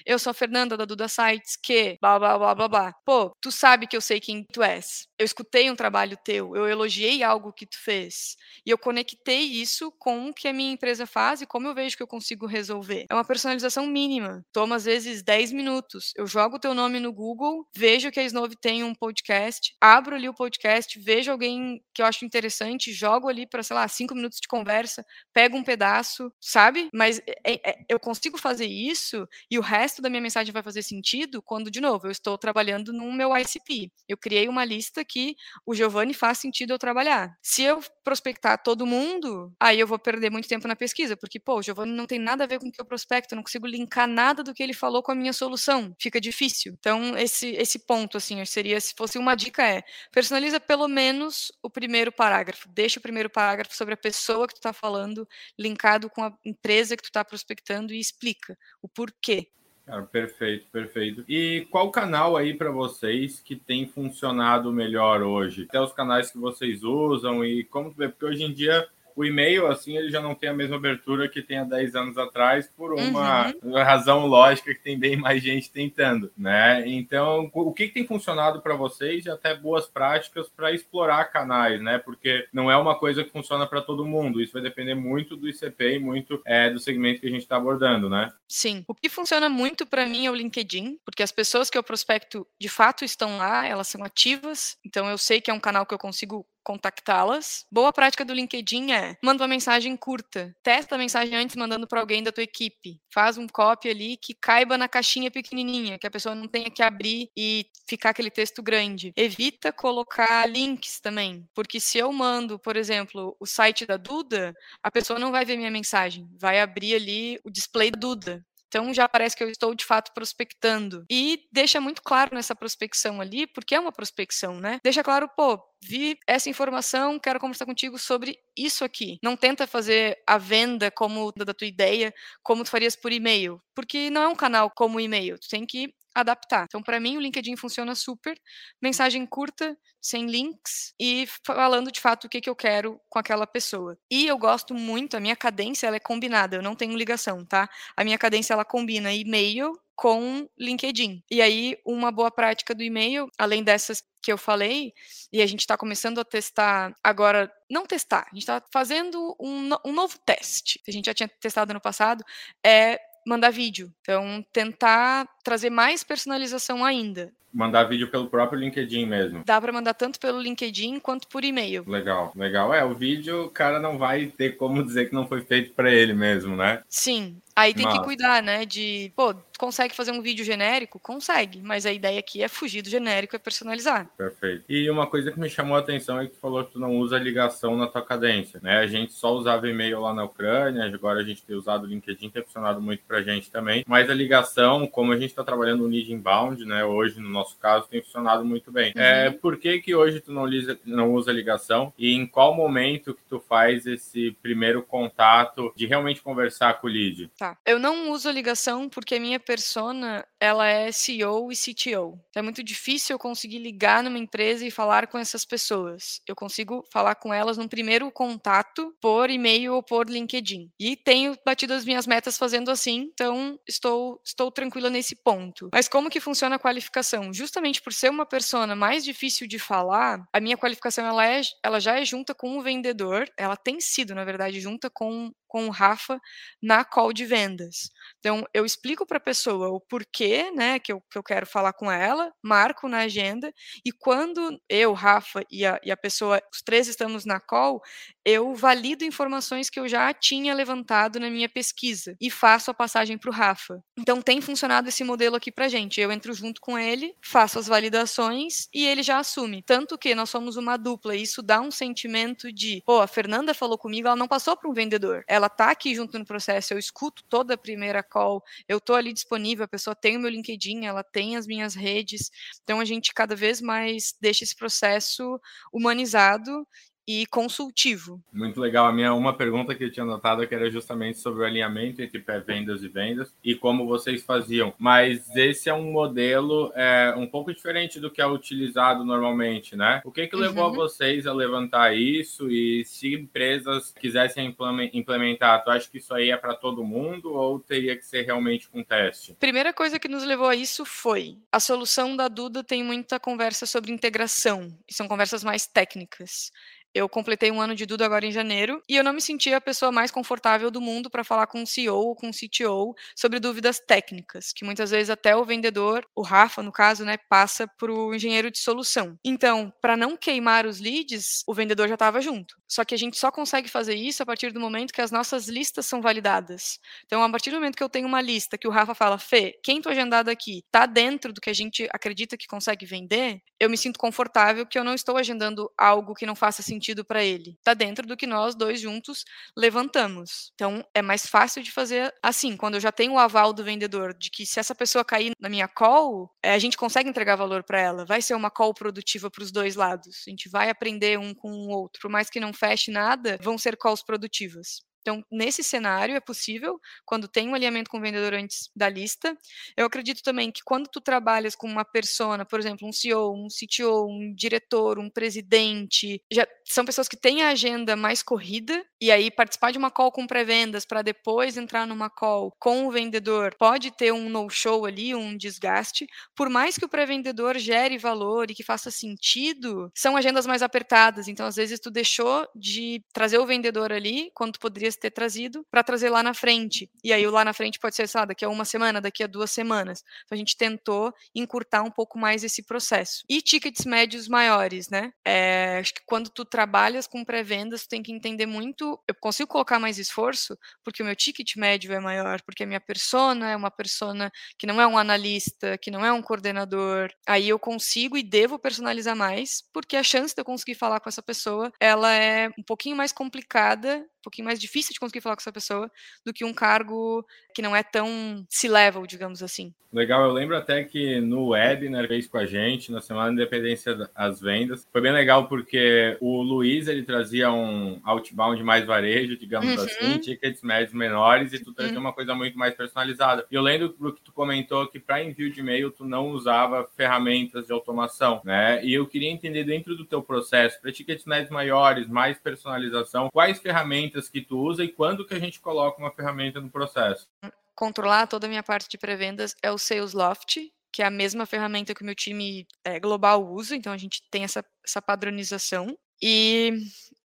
Eu sou a Fernanda da Duda Sites, que blá blá blá blá blá. Pô, tu sabe que eu sei quem tu és. Eu escutei um trabalho teu, eu elogiei algo que tu fez. E eu conectei isso com o que a minha empresa faz e como eu vejo que eu consigo resolver. É uma personalização mínima. Toma às vezes 10 minutos. Eu jogo o teu nome no Google, vejo que a Snove tem um podcast, abro ali o podcast, vejo alguém que eu acho interessante, jogo ali para, sei lá, cinco minutos de conversa, pego um pedaço, sabe? Mas é, é, eu consigo fazer isso e o resto da minha mensagem vai fazer sentido quando, de novo, eu estou trabalhando no meu ICP. Eu criei uma lista que o Giovanni faz sentido eu trabalhar. Se eu prospectar todo mundo, aí eu vou perder muito tempo na pesquisa, porque, pô, o Giovanni não tem nada a ver com o que eu prospecto, eu não consigo linkar nada do que ele falou com a minha solução fica difícil. Então, esse, esse ponto, assim, seria, se fosse uma dica, é personaliza pelo menos o primeiro parágrafo. Deixa o primeiro parágrafo sobre a pessoa que tu está falando, linkado com a empresa que tu está prospectando e explica o porquê. Cara, perfeito, perfeito. E qual canal aí para vocês que tem funcionado melhor hoje? Até os canais que vocês usam e como porque hoje em dia o e-mail, assim, ele já não tem a mesma abertura que tem há 10 anos atrás, por uma uhum. razão lógica que tem bem mais gente tentando, né? Então, o que, que tem funcionado para vocês e até boas práticas para explorar canais, né? Porque não é uma coisa que funciona para todo mundo, isso vai depender muito do ICP e muito é, do segmento que a gente está abordando, né? Sim. O que funciona muito para mim é o LinkedIn, porque as pessoas que eu prospecto de fato estão lá, elas são ativas, então eu sei que é um canal que eu consigo contactá-las. Boa prática do LinkedIn é manda uma mensagem curta. Testa a mensagem antes mandando para alguém da tua equipe. Faz um copy ali que caiba na caixinha pequenininha, que a pessoa não tenha que abrir e ficar aquele texto grande. Evita colocar links também, porque se eu mando, por exemplo, o site da Duda, a pessoa não vai ver minha mensagem, vai abrir ali o display da Duda. Então já parece que eu estou de fato prospectando. E deixa muito claro nessa prospecção ali, porque é uma prospecção, né? Deixa claro, pô, vi essa informação, quero conversar contigo sobre isso aqui. Não tenta fazer a venda como da tua ideia, como tu farias por e-mail, porque não é um canal como e-mail. Tu tem que adaptar. Então, para mim, o LinkedIn funciona super. Mensagem curta, sem links e falando de fato o que, que eu quero com aquela pessoa. E eu gosto muito, a minha cadência ela é combinada, eu não tenho ligação, tá? A minha cadência ela combina e-mail com LinkedIn. E aí, uma boa prática do e-mail, além dessas que eu falei, e a gente está começando a testar agora, não testar, a gente está fazendo um, um novo teste, que a gente já tinha testado no passado, é mandar vídeo. Então, tentar trazer mais personalização ainda. Mandar vídeo pelo próprio LinkedIn mesmo. Dá para mandar tanto pelo LinkedIn quanto por e-mail. Legal, legal. É, o vídeo o cara não vai ter como dizer que não foi feito para ele mesmo, né? Sim. Aí tem Nossa. que cuidar, né? De, pô, consegue fazer um vídeo genérico? Consegue, mas a ideia aqui é fugir do genérico e personalizar. Perfeito. E uma coisa que me chamou a atenção é que tu falou que tu não usa ligação na tua cadência, né? A gente só usava e-mail lá na Ucrânia, agora a gente tem usado o LinkedIn, tem funcionado muito pra gente também, mas a ligação, como a gente está trabalhando no lead inbound, né? Hoje, no nosso caso, tem funcionado muito bem. Uhum. É, por que que hoje tu não, lisa, não usa ligação e em qual momento que tu faz esse primeiro contato de realmente conversar com o lead? Tá. Eu não uso ligação porque a minha persona, ela é CEO e CTO. Então é muito difícil eu conseguir ligar numa empresa e falar com essas pessoas. Eu consigo falar com elas num primeiro contato por e-mail ou por LinkedIn. E tenho batido as minhas metas fazendo assim, então estou, estou tranquila nesse ponto. Mas como que funciona a qualificação? Justamente por ser uma persona mais difícil de falar, a minha qualificação ela, é, ela já é junta com o vendedor, ela tem sido, na verdade, junta com com o Rafa na call de vendas. Então, eu explico para a pessoa o porquê né, que eu, que eu quero falar com ela, marco na agenda, e quando eu, Rafa e a, e a pessoa, os três estamos na call, eu valido informações que eu já tinha levantado na minha pesquisa e faço a passagem para o Rafa. Então tem funcionado esse modelo aqui para gente. Eu entro junto com ele, faço as validações e ele já assume. Tanto que nós somos uma dupla e isso dá um sentimento de, pô, a Fernanda falou comigo, ela não passou para um vendedor. Ela tá aqui junto no processo, eu escuto toda a primeira call, eu tô ali disponível, a pessoa tem o meu LinkedIn, ela tem as minhas redes. Então a gente cada vez mais deixa esse processo humanizado e consultivo. Muito legal. A minha uma pergunta que eu tinha notado que era justamente sobre o alinhamento entre pré-vendas e vendas e como vocês faziam. Mas esse é um modelo é, um pouco diferente do que é utilizado normalmente, né? O que que levou uhum. a vocês a levantar isso e se empresas quisessem implementar, tu acha que isso aí é para todo mundo ou teria que ser realmente com teste? Primeira coisa que nos levou a isso foi a solução da Duda tem muita conversa sobre integração e são conversas mais técnicas. Eu completei um ano de Duda agora em janeiro e eu não me sentia a pessoa mais confortável do mundo para falar com o CEO ou com o CTO sobre dúvidas técnicas, que muitas vezes até o vendedor, o Rafa, no caso, né, passa para o engenheiro de solução. Então, para não queimar os leads, o vendedor já estava junto. Só que a gente só consegue fazer isso a partir do momento que as nossas listas são validadas. Então, a partir do momento que eu tenho uma lista que o Rafa fala, Fê, quem tô agendado aqui tá dentro do que a gente acredita que consegue vender, eu me sinto confortável que eu não estou agendando algo que não faça sentido sentido para ele. Está dentro do que nós dois juntos levantamos. Então é mais fácil de fazer assim, quando eu já tenho o aval do vendedor de que se essa pessoa cair na minha call, é, a gente consegue entregar valor para ela. Vai ser uma call produtiva para os dois lados. A gente vai aprender um com o outro. Por mais que não feche nada, vão ser calls produtivas. Então, nesse cenário é possível, quando tem um alinhamento com o vendedor antes da lista. Eu acredito também que quando tu trabalhas com uma persona, por exemplo, um CEO, um CTO, um diretor, um presidente, já são pessoas que têm a agenda mais corrida, e aí participar de uma call com pré-vendas para depois entrar numa call com o vendedor pode ter um no-show ali, um desgaste. Por mais que o pré-vendedor gere valor e que faça sentido, são agendas mais apertadas. Então, às vezes, tu deixou de trazer o vendedor ali, quando tu poderia ter trazido para trazer lá na frente. E aí o lá na frente pode ser, sabe, daqui a uma semana, daqui a duas semanas. Então a gente tentou encurtar um pouco mais esse processo. E tickets médios maiores, né? É, acho que quando tu trabalhas com pré-vendas, tu tem que entender muito. Eu consigo colocar mais esforço porque o meu ticket médio é maior, porque a minha persona é uma persona que não é um analista, que não é um coordenador. Aí eu consigo e devo personalizar mais, porque a chance de eu conseguir falar com essa pessoa, ela é um pouquinho mais complicada um pouquinho mais difícil de conseguir falar com essa pessoa do que um cargo que não é tão C-level, digamos assim. Legal, eu lembro até que no webinar fez com a gente, na Semana da Independência das Vendas, foi bem legal porque o Luiz, ele trazia um outbound mais varejo, digamos uhum. assim, tickets médios menores, e tu trazia uhum. uma coisa muito mais personalizada. E eu lembro do que tu comentou que para envio de e-mail tu não usava ferramentas de automação, né? E eu queria entender dentro do teu processo, para tickets médios maiores, mais personalização, quais ferramentas que tu usa e quando que a gente coloca uma ferramenta no processo? Controlar toda a minha parte de pré-vendas é o Salesloft, que é a mesma ferramenta que o meu time é, global usa, então a gente tem essa, essa padronização. E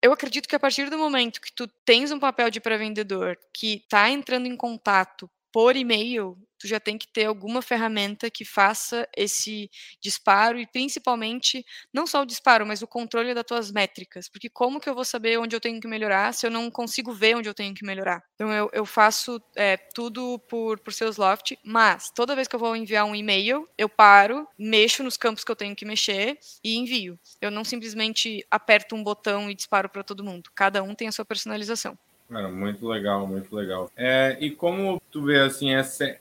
eu acredito que a partir do momento que tu tens um papel de pré-vendedor que está entrando em contato por e-mail, tu já tem que ter alguma ferramenta que faça esse disparo e principalmente não só o disparo, mas o controle das tuas métricas, porque como que eu vou saber onde eu tenho que melhorar se eu não consigo ver onde eu tenho que melhorar? Então eu, eu faço é, tudo por, por seus loft, mas toda vez que eu vou enviar um e-mail, eu paro, mexo nos campos que eu tenho que mexer e envio. Eu não simplesmente aperto um botão e disparo para todo mundo. Cada um tem a sua personalização. Cara, muito legal, muito legal. É, e como tu vê assim,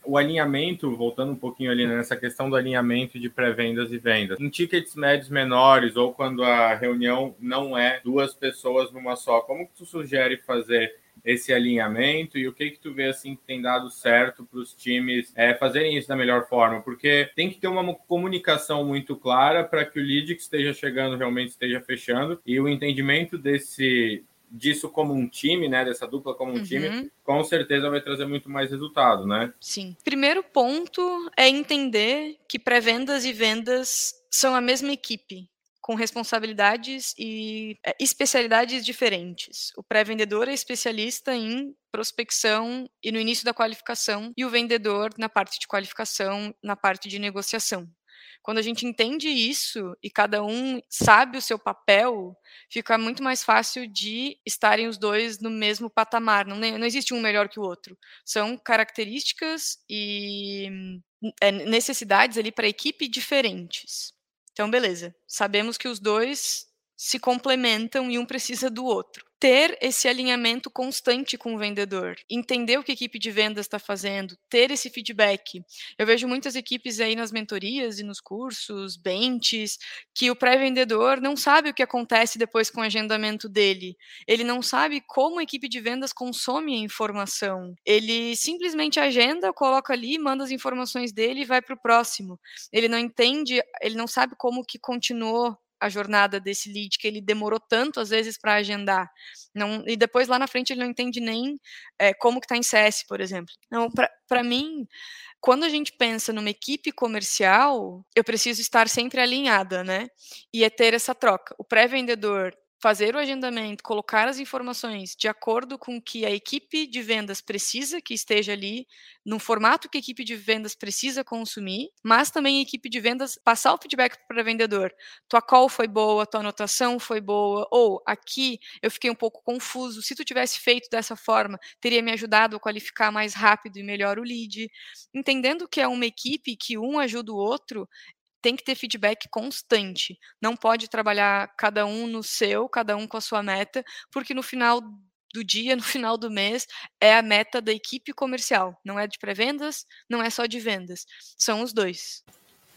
o alinhamento, voltando um pouquinho ali nessa questão do alinhamento de pré-vendas e vendas, em tickets médios menores ou quando a reunião não é duas pessoas numa só, como que tu sugere fazer esse alinhamento e o que que tu vê assim que tem dado certo para os times é, fazerem isso da melhor forma? Porque tem que ter uma comunicação muito clara para que o lead que esteja chegando realmente esteja fechando e o entendimento desse disso como um time, né? Dessa dupla como um uhum. time, com certeza vai trazer muito mais resultado, né? Sim. Primeiro ponto é entender que pré-vendas e vendas são a mesma equipe com responsabilidades e é, especialidades diferentes. O pré-vendedor é especialista em prospecção e no início da qualificação, e o vendedor na parte de qualificação, na parte de negociação. Quando a gente entende isso e cada um sabe o seu papel, fica muito mais fácil de estarem os dois no mesmo patamar. Não, não existe um melhor que o outro. São características e é, necessidades ali para a equipe diferentes. Então, beleza. Sabemos que os dois se complementam e um precisa do outro ter esse alinhamento constante com o vendedor, entender o que a equipe de vendas está fazendo, ter esse feedback. Eu vejo muitas equipes aí nas mentorias e nos cursos, benches, que o pré-vendedor não sabe o que acontece depois com o agendamento dele. Ele não sabe como a equipe de vendas consome a informação. Ele simplesmente agenda, coloca ali, manda as informações dele e vai para o próximo. Ele não entende, ele não sabe como que continuou a jornada desse lead que ele demorou tanto às vezes para agendar. Não, e depois lá na frente ele não entende nem é, como que está em CS, por exemplo. Então, para mim, quando a gente pensa numa equipe comercial, eu preciso estar sempre alinhada, né? E é ter essa troca. O pré-vendedor fazer o agendamento, colocar as informações de acordo com o que a equipe de vendas precisa que esteja ali, no formato que a equipe de vendas precisa consumir, mas também a equipe de vendas passar o feedback para o vendedor. Tua call foi boa, tua anotação foi boa, ou aqui eu fiquei um pouco confuso. Se tu tivesse feito dessa forma, teria me ajudado a qualificar mais rápido e melhor o lead. Entendendo que é uma equipe que um ajuda o outro, tem que ter feedback constante. Não pode trabalhar cada um no seu, cada um com a sua meta, porque no final do dia, no final do mês, é a meta da equipe comercial. Não é de pré-vendas, não é só de vendas. São os dois.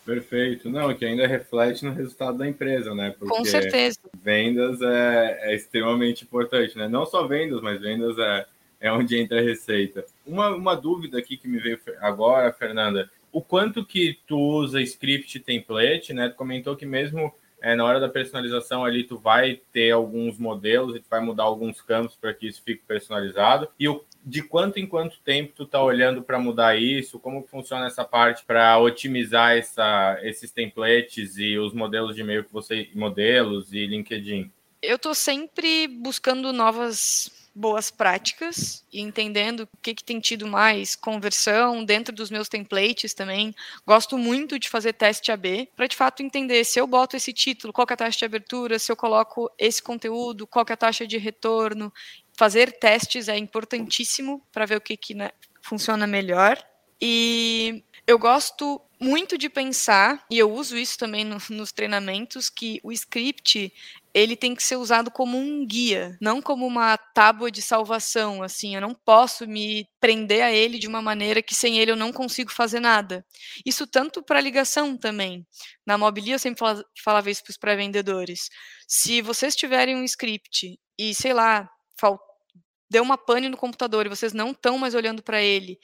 Perfeito. Não, que ainda reflete no resultado da empresa, né? Porque Com certeza. Vendas é, é extremamente importante, né? Não só vendas, mas vendas é, é onde entra a receita. Uma, uma dúvida aqui que me veio agora, Fernanda, o quanto que tu usa script template, né? Tu comentou que mesmo é, na hora da personalização ali tu vai ter alguns modelos e tu vai mudar alguns campos para que isso fique personalizado. E o, de quanto em quanto tempo tu tá olhando para mudar isso? Como funciona essa parte para otimizar essa, esses templates e os modelos de e-mail que você modelos e LinkedIn? Eu estou sempre buscando novas boas práticas e entendendo o que, que tem tido mais conversão dentro dos meus templates também. Gosto muito de fazer teste AB para de fato entender se eu boto esse título, qual é a taxa de abertura, se eu coloco esse conteúdo, qual é a taxa de retorno. Fazer testes é importantíssimo para ver o que, que né, funciona melhor. E eu gosto muito de pensar, e eu uso isso também no, nos treinamentos, que o script ele tem que ser usado como um guia, não como uma tábua de salvação, assim, eu não posso me prender a ele de uma maneira que sem ele eu não consigo fazer nada. Isso tanto para ligação também. Na Mobilia eu sempre falava isso para os pré-vendedores. Se vocês tiverem um script e, sei lá, deu uma pane no computador e vocês não estão mais olhando para ele,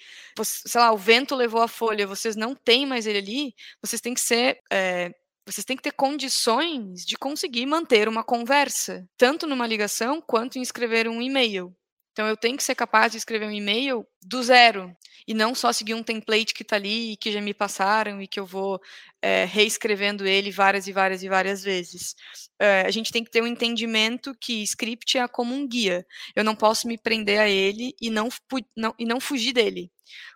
sei lá, o vento levou a folha, vocês não têm mais ele ali, vocês têm que ser é, vocês têm que ter condições de conseguir manter uma conversa, tanto numa ligação quanto em escrever um e-mail. Então eu tenho que ser capaz de escrever um e-mail do zero e não só seguir um template que está ali e que já me passaram e que eu vou é, reescrevendo ele várias e várias e várias vezes. É, a gente tem que ter um entendimento que script é como um guia. Eu não posso me prender a ele e não, não, e não fugir dele.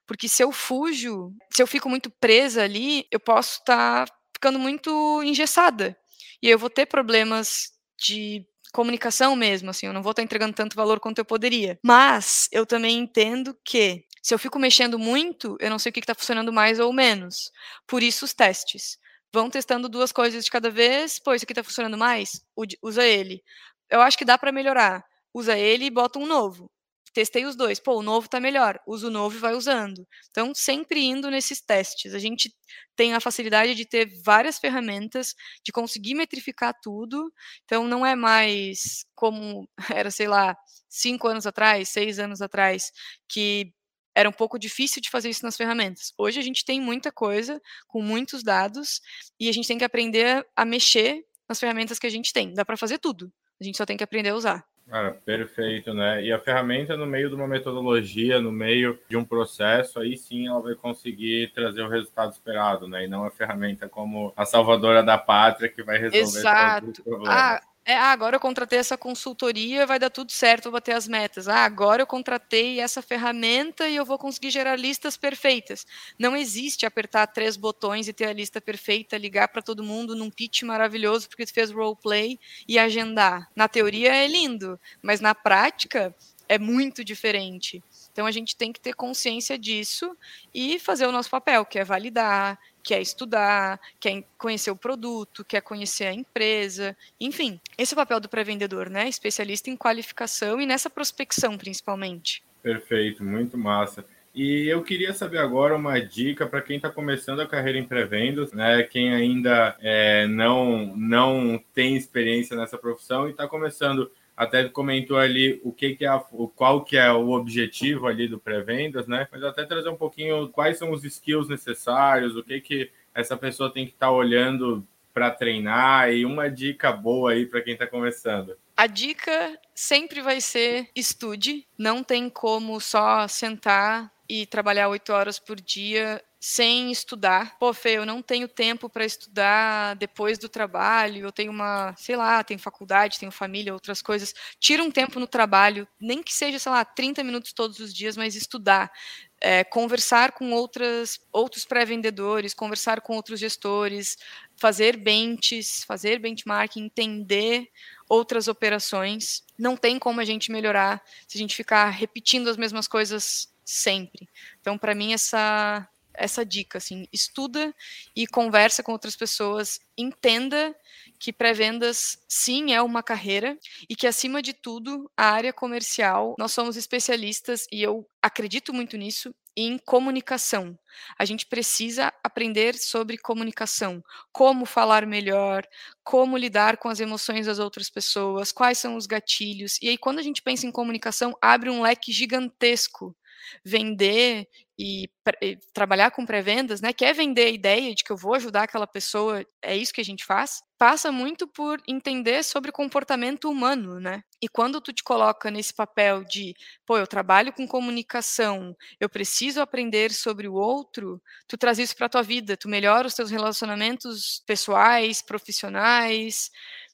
Porque se eu fujo, se eu fico muito presa ali, eu posso estar tá ficando muito engessada. E eu vou ter problemas de comunicação mesmo, assim, eu não vou estar entregando tanto valor quanto eu poderia. Mas eu também entendo que se eu fico mexendo muito, eu não sei o que está funcionando mais ou menos. Por isso os testes. Vão testando duas coisas de cada vez, pô, isso aqui está funcionando mais, usa ele. Eu acho que dá para melhorar. Usa ele e bota um novo testei os dois. Pô, o novo tá melhor. Usa o novo e vai usando. Então, sempre indo nesses testes. A gente tem a facilidade de ter várias ferramentas, de conseguir metrificar tudo. Então, não é mais como era, sei lá, cinco anos atrás, seis anos atrás, que era um pouco difícil de fazer isso nas ferramentas. Hoje a gente tem muita coisa, com muitos dados, e a gente tem que aprender a mexer nas ferramentas que a gente tem. Dá para fazer tudo. A gente só tem que aprender a usar. Cara, perfeito, né? E a ferramenta no meio de uma metodologia, no meio de um processo, aí sim ela vai conseguir trazer o resultado esperado, né? E não a ferramenta como a salvadora da pátria que vai resolver Exato. todos os problemas. Ah, é, ah, agora eu contratei essa consultoria, vai dar tudo certo, vou bater as metas. Ah, agora eu contratei essa ferramenta e eu vou conseguir gerar listas perfeitas. Não existe apertar três botões e ter a lista perfeita, ligar para todo mundo num pitch maravilhoso porque tu fez roleplay e agendar. Na teoria é lindo, mas na prática é muito diferente. Então a gente tem que ter consciência disso e fazer o nosso papel, que é validar, quer estudar, quer conhecer o produto, quer conhecer a empresa, enfim. Esse é o papel do pré-vendedor, né? Especialista em qualificação e nessa prospecção, principalmente. Perfeito, muito massa. E eu queria saber agora uma dica para quem está começando a carreira em pré-vendas, né? Quem ainda é, não, não tem experiência nessa profissão e está começando até comentou ali o que, que é a, o, qual que é o objetivo ali do pré-vendas, né? Mas até trazer um pouquinho quais são os skills necessários, o que que essa pessoa tem que estar tá olhando para treinar e uma dica boa aí para quem está começando. A dica sempre vai ser estude, não tem como só sentar e trabalhar oito horas por dia sem estudar. Pô, Fê, eu não tenho tempo para estudar depois do trabalho, eu tenho uma, sei lá, tenho faculdade, tenho família, outras coisas. Tira um tempo no trabalho, nem que seja, sei lá, 30 minutos todos os dias, mas estudar. É, conversar com outras, outros pré-vendedores, conversar com outros gestores, fazer benches, fazer benchmarking, entender outras operações. Não tem como a gente melhorar se a gente ficar repetindo as mesmas coisas sempre. Então, para mim, essa essa dica, assim, estuda e conversa com outras pessoas, entenda que pré-vendas sim é uma carreira e que acima de tudo a área comercial nós somos especialistas e eu acredito muito nisso em comunicação. A gente precisa aprender sobre comunicação, como falar melhor, como lidar com as emoções das outras pessoas, quais são os gatilhos. E aí quando a gente pensa em comunicação, abre um leque gigantesco vender e, e trabalhar com pré-vendas, né, quer vender a ideia de que eu vou ajudar aquela pessoa, é isso que a gente faz, passa muito por entender sobre comportamento humano, né? E quando tu te coloca nesse papel de, pô, eu trabalho com comunicação, eu preciso aprender sobre o outro, tu traz isso para tua vida, tu melhora os teus relacionamentos pessoais, profissionais.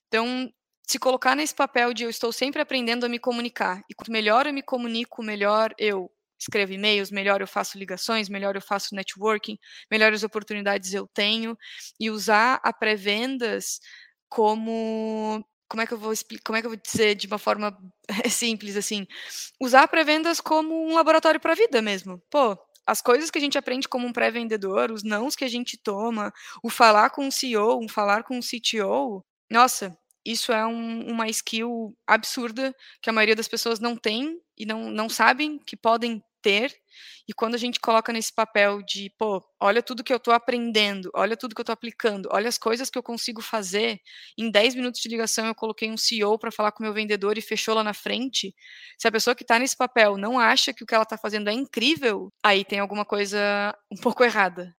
Então, se colocar nesse papel de eu estou sempre aprendendo a me comunicar. E quanto melhor eu me comunico, melhor eu escrevo e-mails, melhor eu faço ligações, melhor eu faço networking, melhores oportunidades eu tenho e usar a pré-vendas como como é que eu vou como é que eu vou dizer de uma forma simples assim, usar pré-vendas como um laboratório para a vida mesmo. Pô, as coisas que a gente aprende como um pré-vendedor, os nãos que a gente toma, o falar com um CEO, um falar com um CTO, nossa, isso é um, uma skill absurda que a maioria das pessoas não tem e não, não sabem que podem ter. E quando a gente coloca nesse papel de, pô, olha tudo que eu estou aprendendo, olha tudo que eu estou aplicando, olha as coisas que eu consigo fazer. Em 10 minutos de ligação, eu coloquei um CEO para falar com o meu vendedor e fechou lá na frente. Se a pessoa que está nesse papel não acha que o que ela está fazendo é incrível, aí tem alguma coisa um pouco errada.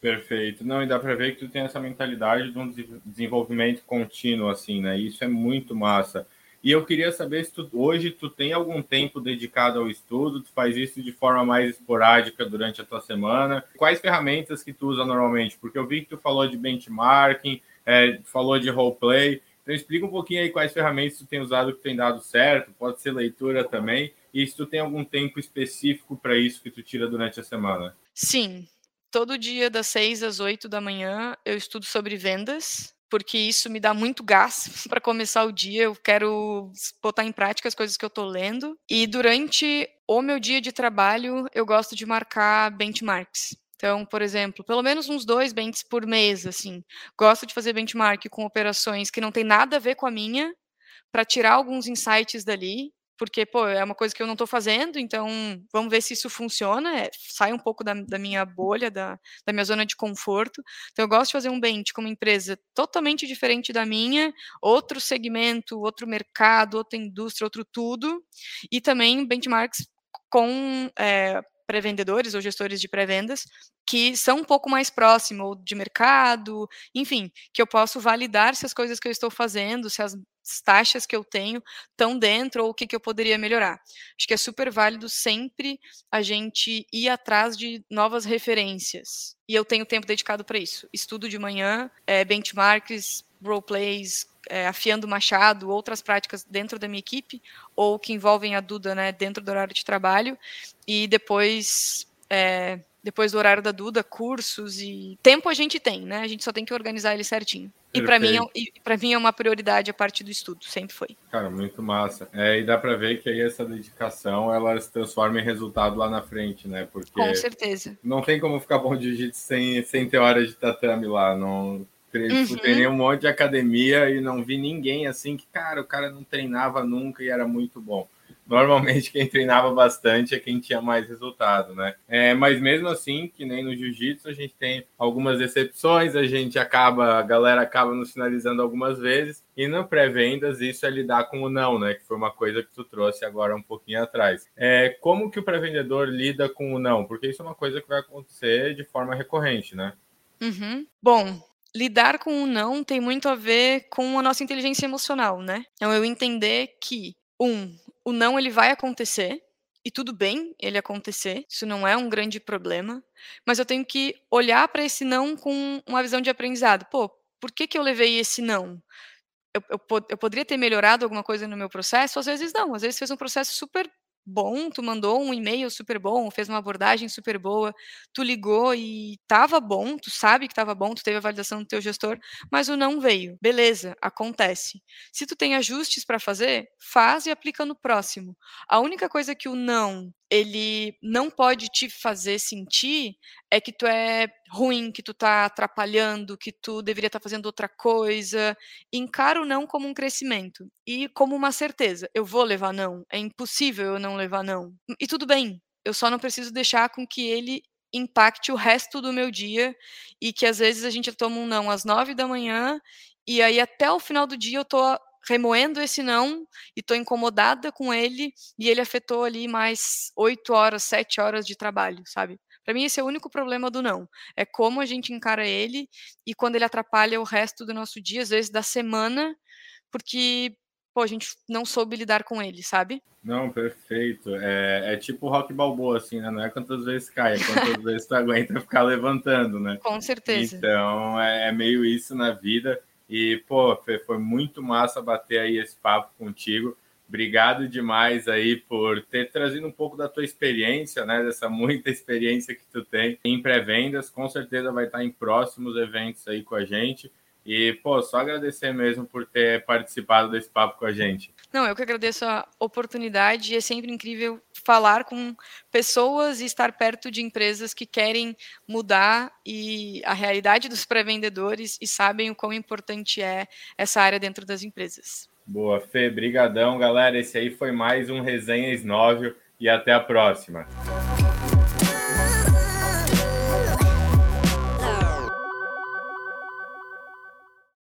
Perfeito. Não, e dá para ver que tu tem essa mentalidade de um desenvolvimento contínuo, assim, né? Isso é muito massa. E eu queria saber se tu, hoje tu tem algum tempo dedicado ao estudo, tu faz isso de forma mais esporádica durante a tua semana. Quais ferramentas que tu usa normalmente? Porque eu vi que tu falou de benchmarking, é, falou de roleplay. Então explica um pouquinho aí quais ferramentas tu tem usado que tem dado certo, pode ser leitura também, e se tu tem algum tempo específico para isso que tu tira durante a semana. Sim, todo dia das 6 às 8 da manhã eu estudo sobre vendas, porque isso me dá muito gás para começar o dia. Eu quero botar em prática as coisas que eu estou lendo. E durante o meu dia de trabalho, eu gosto de marcar benchmarks. Então, por exemplo, pelo menos uns dois benchs por mês, assim. Gosto de fazer benchmark com operações que não tem nada a ver com a minha, para tirar alguns insights dali porque, pô, é uma coisa que eu não estou fazendo, então vamos ver se isso funciona, é, sai um pouco da, da minha bolha, da, da, minha zona de conforto. Então, eu gosto de fazer um bench com uma empresa totalmente diferente da minha, outro segmento, outro mercado, outra indústria, outro tudo, e também benchmarks com é, pré-vendedores ou gestores de pré-vendas que são um pouco mais próximos de mercado, enfim, que eu posso validar se as coisas que eu estou fazendo, se as taxas que eu tenho estão dentro ou o que, que eu poderia melhorar. Acho que é super válido sempre a gente ir atrás de novas referências. E eu tenho tempo dedicado para isso. Estudo de manhã, é, benchmarks, roleplays, é, afiando o machado, outras práticas dentro da minha equipe, ou que envolvem a Duda né, dentro do horário de trabalho, e depois é, depois do horário da Duda, cursos e tempo a gente tem, né? A gente só tem que organizar ele certinho. E para mim, é, para mim é uma prioridade a parte do estudo, sempre foi. Cara, muito massa. É, e dá para ver que aí essa dedicação ela se transforma em resultado lá na frente, né? Porque Com certeza. Não tem como ficar bom de jiu-jitsu sem, sem ter hora de tatame lá. Não uhum. treinei um monte de academia e não vi ninguém assim que, cara, o cara não treinava nunca e era muito bom normalmente quem treinava bastante é quem tinha mais resultado, né? É, mas mesmo assim, que nem no jiu-jitsu, a gente tem algumas exceções, a gente acaba, a galera acaba nos finalizando algumas vezes, e no pré-vendas isso é lidar com o não, né? Que foi uma coisa que tu trouxe agora um pouquinho atrás. É, como que o pré-vendedor lida com o não? Porque isso é uma coisa que vai acontecer de forma recorrente, né? Uhum. Bom, lidar com o não tem muito a ver com a nossa inteligência emocional, né? Então eu entender que um, o não ele vai acontecer e tudo bem ele acontecer, isso não é um grande problema, mas eu tenho que olhar para esse não com uma visão de aprendizado. Pô, por que, que eu levei esse não? Eu, eu, eu, poderia ter melhorado alguma coisa no meu processo? Às vezes não, às vezes fez um processo super bom, tu mandou um e-mail super bom, fez uma abordagem super boa, tu ligou e tava bom, tu sabe que tava bom, tu teve a validação do teu gestor, mas o não veio. Beleza, acontece. Se tu tem ajustes para fazer, faz e aplica no próximo. A única coisa que o não ele não pode te fazer sentir é que tu é ruim, que tu tá atrapalhando, que tu deveria estar tá fazendo outra coisa. Encara o não como um crescimento e como uma certeza. Eu vou levar não. É impossível eu não levar não. E tudo bem. Eu só não preciso deixar com que ele impacte o resto do meu dia e que às vezes a gente toma um não às nove da manhã e aí até o final do dia eu tô remoendo esse não e estou incomodada com ele e ele afetou ali mais oito horas, sete horas de trabalho, sabe? Para mim esse é o único problema do não, é como a gente encara ele e quando ele atrapalha o resto do nosso dia, às vezes da semana, porque pô, a gente não soube lidar com ele, sabe? Não, perfeito. É, é tipo rock balboa, assim, né? Não é quantas vezes cai, é quantas vezes tu aguenta ficar levantando, né? Com certeza. Então, é, é meio isso na vida. E, pô, Fê, foi muito massa bater aí esse papo contigo. Obrigado demais aí por ter trazido um pouco da tua experiência, né? Dessa muita experiência que tu tem em pré-vendas. Com certeza vai estar em próximos eventos aí com a gente. E, pô, só agradecer mesmo por ter participado desse papo com a gente. Não, eu que agradeço a oportunidade. É sempre incrível falar com pessoas e estar perto de empresas que querem mudar e a realidade dos pré-vendedores e sabem o quão importante é essa área dentro das empresas. Boa, Fê, brigadão, galera. Esse aí foi mais um Resenha Esnóvel e até a próxima.